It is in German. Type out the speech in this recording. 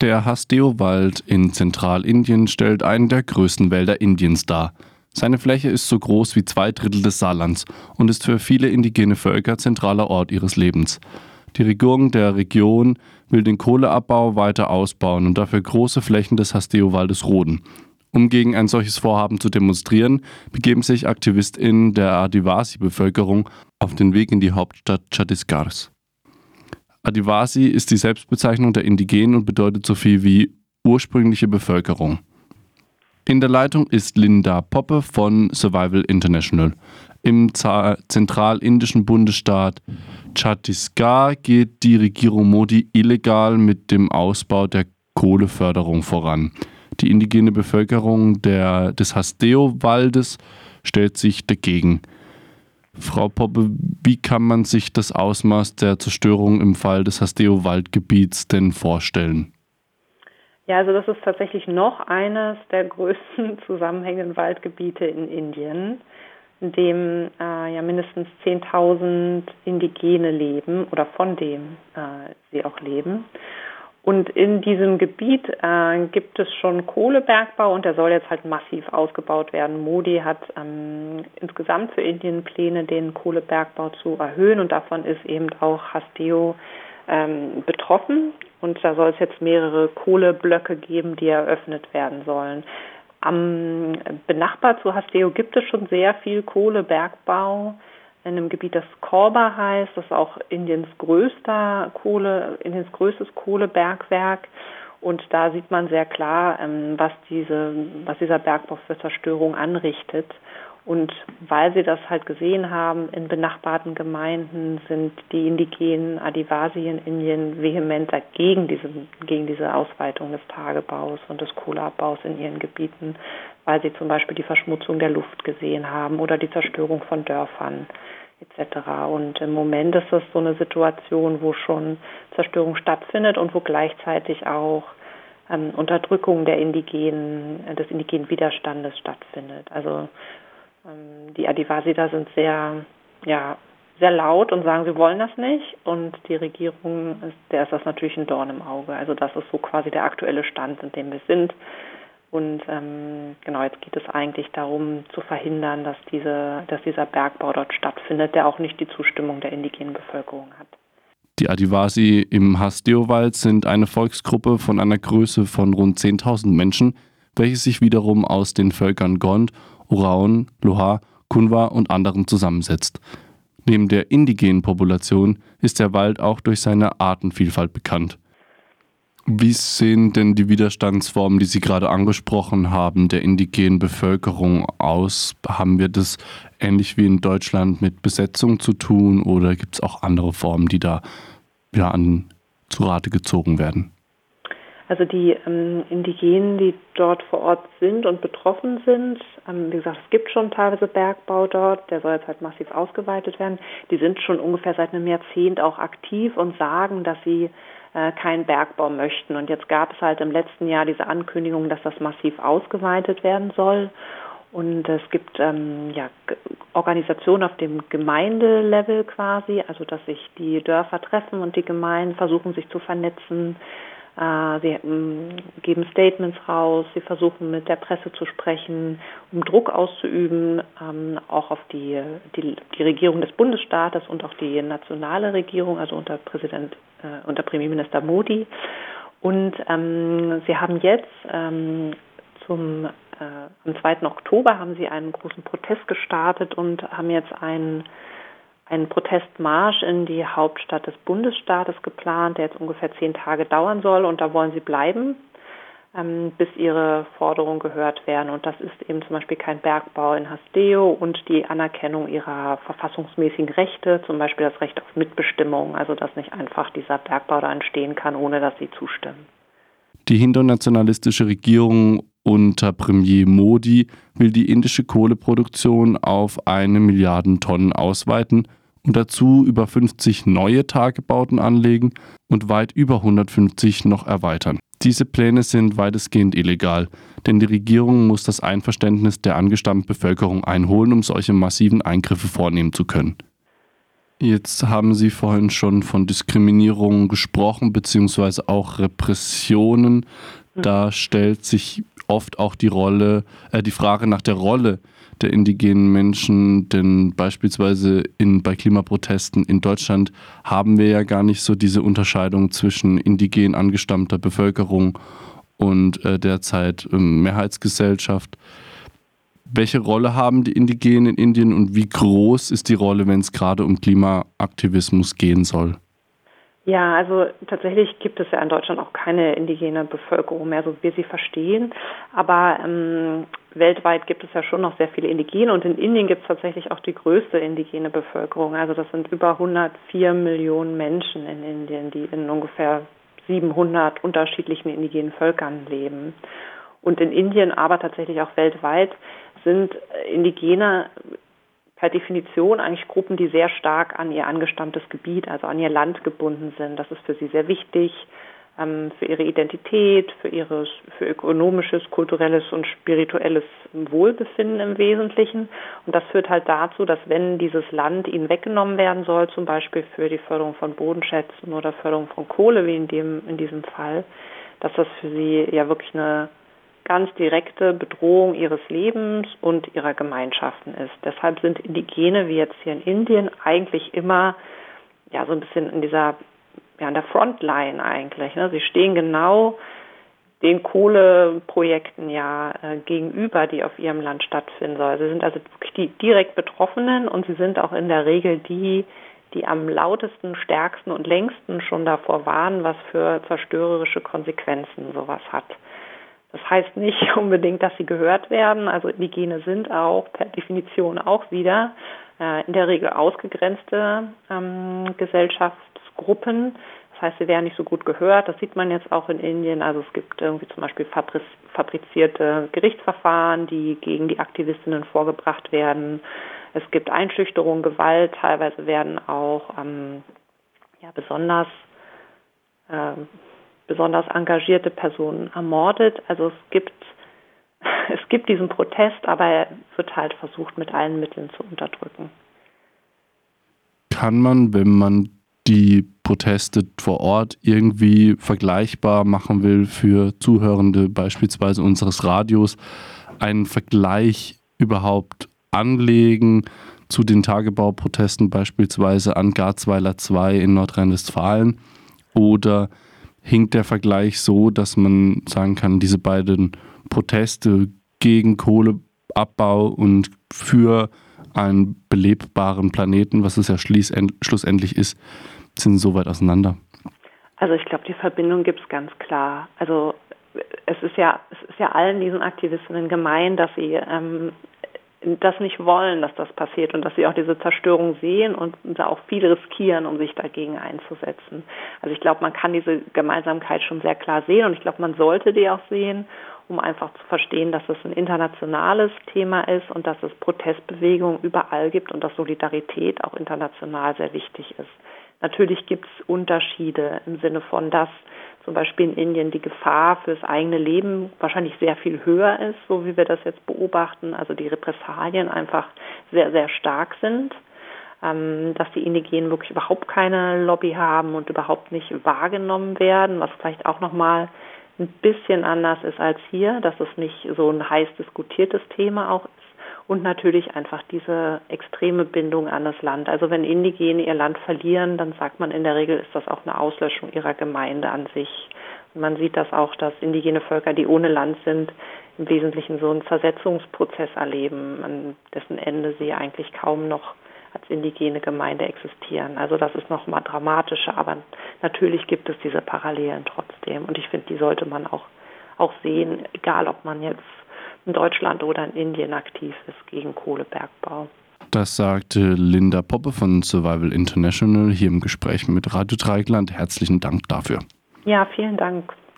Der Hasdeo-Wald in Zentralindien stellt einen der größten Wälder Indiens dar. Seine Fläche ist so groß wie zwei Drittel des Saarlands und ist für viele indigene Völker zentraler Ort ihres Lebens. Die Regierung der Region will den Kohleabbau weiter ausbauen und dafür große Flächen des Hasdeo-Waldes roden. Um gegen ein solches Vorhaben zu demonstrieren, begeben sich AktivistInnen der Adivasi-Bevölkerung auf den Weg in die Hauptstadt Chhattisgarh. Adivasi ist die Selbstbezeichnung der Indigenen und bedeutet so viel wie ursprüngliche Bevölkerung. In der Leitung ist Linda Poppe von Survival International. Im zentralindischen Bundesstaat Chhattisgarh geht die Regierung Modi illegal mit dem Ausbau der Kohleförderung voran. Die indigene Bevölkerung der, des Hasdeo-Waldes stellt sich dagegen. Frau Poppe, wie kann man sich das Ausmaß der Zerstörung im Fall des Hasdeo-Waldgebiets denn vorstellen? Ja, also das ist tatsächlich noch eines der größten zusammenhängenden Waldgebiete in Indien, in dem äh, ja mindestens 10.000 Indigene leben oder von dem äh, sie auch leben. Und in diesem Gebiet äh, gibt es schon Kohlebergbau und der soll jetzt halt massiv ausgebaut werden. Modi hat ähm, insgesamt für Indien Pläne, den Kohlebergbau zu erhöhen und davon ist eben auch Hasteo ähm, betroffen. Und da soll es jetzt mehrere Kohleblöcke geben, die eröffnet werden sollen. Am benachbart zu Hasteo gibt es schon sehr viel Kohlebergbau in einem Gebiet, das Korba heißt. Das ist auch Indiens größter Kohle, Indiens größtes Kohlebergwerk. Und da sieht man sehr klar, ähm, was, diese, was dieser Bergbau für Zerstörung anrichtet. Und weil sie das halt gesehen haben, in benachbarten Gemeinden sind die indigenen Adivasi in Indien vehement dagegen diese, gegen diese Ausweitung des Tagebaus und des Kohleabbaus in ihren Gebieten, weil sie zum Beispiel die Verschmutzung der Luft gesehen haben oder die Zerstörung von Dörfern etc. Und im Moment ist es so eine Situation, wo schon Zerstörung stattfindet und wo gleichzeitig auch ähm, Unterdrückung der indigenen, des indigenen Widerstandes stattfindet. Also ähm, die Adivasi da sind sehr, ja, sehr laut und sagen, sie wollen das nicht. Und die Regierung, ist, der ist das natürlich ein Dorn im Auge. Also das ist so quasi der aktuelle Stand, in dem wir sind. Und ähm, genau, jetzt geht es eigentlich darum zu verhindern, dass, diese, dass dieser Bergbau dort stattfindet, der auch nicht die Zustimmung der indigenen Bevölkerung hat. Die Adivasi im Hasdeo-Wald sind eine Volksgruppe von einer Größe von rund 10.000 Menschen, welche sich wiederum aus den Völkern Gond, Oraon, Loha, Kunwa und anderen zusammensetzt. Neben der indigenen Population ist der Wald auch durch seine Artenvielfalt bekannt. Wie sehen denn die Widerstandsformen, die Sie gerade angesprochen haben, der indigenen Bevölkerung aus? Haben wir das ähnlich wie in Deutschland mit Besetzung zu tun oder gibt es auch andere Formen, die da ja, an zu Rate gezogen werden? Also die ähm, Indigenen, die dort vor Ort sind und betroffen sind, ähm, wie gesagt, es gibt schon teilweise Bergbau dort, der soll jetzt halt massiv ausgeweitet werden. Die sind schon ungefähr seit einem Jahrzehnt auch aktiv und sagen, dass sie äh, keinen Bergbau möchten. Und jetzt gab es halt im letzten Jahr diese Ankündigung, dass das massiv ausgeweitet werden soll. Und es gibt ähm, ja, Organisationen auf dem Gemeindelevel quasi, also dass sich die Dörfer treffen und die Gemeinden versuchen sich zu vernetzen, sie ähm, geben Statements raus, sie versuchen mit der Presse zu sprechen, um Druck auszuüben, ähm, auch auf die, die, die Regierung des Bundesstaates und auch die nationale Regierung, also unter Präsident, äh, unter Premierminister Modi. Und ähm, sie haben jetzt ähm, zum äh, am 2. Oktober haben sie einen großen Protest gestartet und haben jetzt einen einen Protestmarsch in die Hauptstadt des Bundesstaates geplant, der jetzt ungefähr zehn Tage dauern soll. Und da wollen sie bleiben, ähm, bis ihre Forderungen gehört werden. Und das ist eben zum Beispiel kein Bergbau in Hasteo und die Anerkennung ihrer verfassungsmäßigen Rechte, zum Beispiel das Recht auf Mitbestimmung, also dass nicht einfach dieser Bergbau da entstehen kann, ohne dass sie zustimmen. Die hindu-nationalistische Regierung unter Premier Modi will die indische Kohleproduktion auf eine Milliarde Tonnen ausweiten und dazu über 50 neue Tagebauten anlegen und weit über 150 noch erweitern. Diese Pläne sind weitestgehend illegal, denn die Regierung muss das Einverständnis der angestammten Bevölkerung einholen, um solche massiven Eingriffe vornehmen zu können. Jetzt haben Sie vorhin schon von Diskriminierung gesprochen, beziehungsweise auch Repressionen. Da stellt sich oft auch die Rolle, äh, die Frage nach der Rolle der indigenen Menschen, denn beispielsweise in, bei Klimaprotesten in Deutschland haben wir ja gar nicht so diese Unterscheidung zwischen indigen angestammter Bevölkerung und äh, derzeit äh, Mehrheitsgesellschaft. Welche Rolle haben die Indigenen in Indien und wie groß ist die Rolle, wenn es gerade um Klimaaktivismus gehen soll? Ja, also tatsächlich gibt es ja in Deutschland auch keine indigene Bevölkerung mehr, so wie wir sie verstehen. Aber ähm, weltweit gibt es ja schon noch sehr viele Indigene und in Indien gibt es tatsächlich auch die größte indigene Bevölkerung. Also das sind über 104 Millionen Menschen in Indien, die in ungefähr 700 unterschiedlichen indigenen Völkern leben. Und in Indien, aber tatsächlich auch weltweit, sind Indigene per Definition eigentlich Gruppen, die sehr stark an ihr angestammtes Gebiet, also an ihr Land gebunden sind. Das ist für sie sehr wichtig, ähm, für ihre Identität, für ihres, für ökonomisches, kulturelles und spirituelles Wohlbefinden im Wesentlichen. Und das führt halt dazu, dass wenn dieses Land ihnen weggenommen werden soll, zum Beispiel für die Förderung von Bodenschätzen oder Förderung von Kohle, wie in dem, in diesem Fall, dass das für sie ja wirklich eine ganz direkte Bedrohung ihres Lebens und ihrer Gemeinschaften ist. Deshalb sind Indigene, wie jetzt hier in Indien, eigentlich immer ja so ein bisschen in dieser ja, an der Frontline eigentlich. Ne? Sie stehen genau den Kohleprojekten ja äh, gegenüber, die auf ihrem Land stattfinden sollen. Sie sind also wirklich die direkt Betroffenen und sie sind auch in der Regel die, die am lautesten, stärksten und längsten schon davor warnen, was für zerstörerische Konsequenzen sowas hat. Das heißt nicht unbedingt, dass sie gehört werden. Also Indigene sind auch per Definition auch wieder äh, in der Regel ausgegrenzte ähm, Gesellschaftsgruppen. Das heißt, sie werden nicht so gut gehört. Das sieht man jetzt auch in Indien. Also es gibt irgendwie zum Beispiel fabrizierte Gerichtsverfahren, die gegen die Aktivistinnen vorgebracht werden. Es gibt Einschüchterung, Gewalt. Teilweise werden auch ähm, ja, besonders äh, besonders engagierte Personen ermordet. Also es gibt, es gibt diesen Protest, aber er wird halt versucht, mit allen Mitteln zu unterdrücken. Kann man, wenn man die Proteste vor Ort irgendwie vergleichbar machen will für Zuhörende beispielsweise unseres Radios, einen Vergleich überhaupt anlegen zu den Tagebauprotesten beispielsweise an Garzweiler 2 in Nordrhein-Westfalen oder hinkt der Vergleich so, dass man sagen kann, diese beiden Proteste gegen Kohleabbau und für einen belebbaren Planeten, was es ja schlussendlich ist, sind so weit auseinander. Also ich glaube, die Verbindung gibt es ganz klar. Also es ist ja, es ist ja allen diesen Aktivistinnen gemein, dass sie ähm, das nicht wollen, dass das passiert und dass sie auch diese Zerstörung sehen und da auch viel riskieren, um sich dagegen einzusetzen. Also ich glaube, man kann diese Gemeinsamkeit schon sehr klar sehen und ich glaube, man sollte die auch sehen, um einfach zu verstehen, dass es ein internationales Thema ist und dass es Protestbewegungen überall gibt und dass Solidarität auch international sehr wichtig ist. Natürlich gibt es Unterschiede im Sinne von, dass zum Beispiel in Indien die Gefahr fürs eigene Leben wahrscheinlich sehr viel höher ist, so wie wir das jetzt beobachten. Also die Repressalien einfach sehr, sehr stark sind. Ähm, dass die Indigenen wirklich überhaupt keine Lobby haben und überhaupt nicht wahrgenommen werden, was vielleicht auch nochmal ein bisschen anders ist als hier, dass es nicht so ein heiß diskutiertes Thema auch und natürlich einfach diese extreme Bindung an das Land. Also wenn Indigene ihr Land verlieren, dann sagt man in der Regel, ist das auch eine Auslöschung ihrer Gemeinde an sich. Und man sieht das auch, dass indigene Völker, die ohne Land sind, im Wesentlichen so einen Versetzungsprozess erleben, an dessen Ende sie eigentlich kaum noch als indigene Gemeinde existieren. Also das ist noch mal dramatischer, aber natürlich gibt es diese Parallelen trotzdem. Und ich finde, die sollte man auch, auch sehen, egal ob man jetzt in Deutschland oder in Indien aktiv ist gegen Kohlebergbau. Das sagte Linda Poppe von Survival International hier im Gespräch mit Radio Dreigland. Herzlichen Dank dafür. Ja, vielen Dank.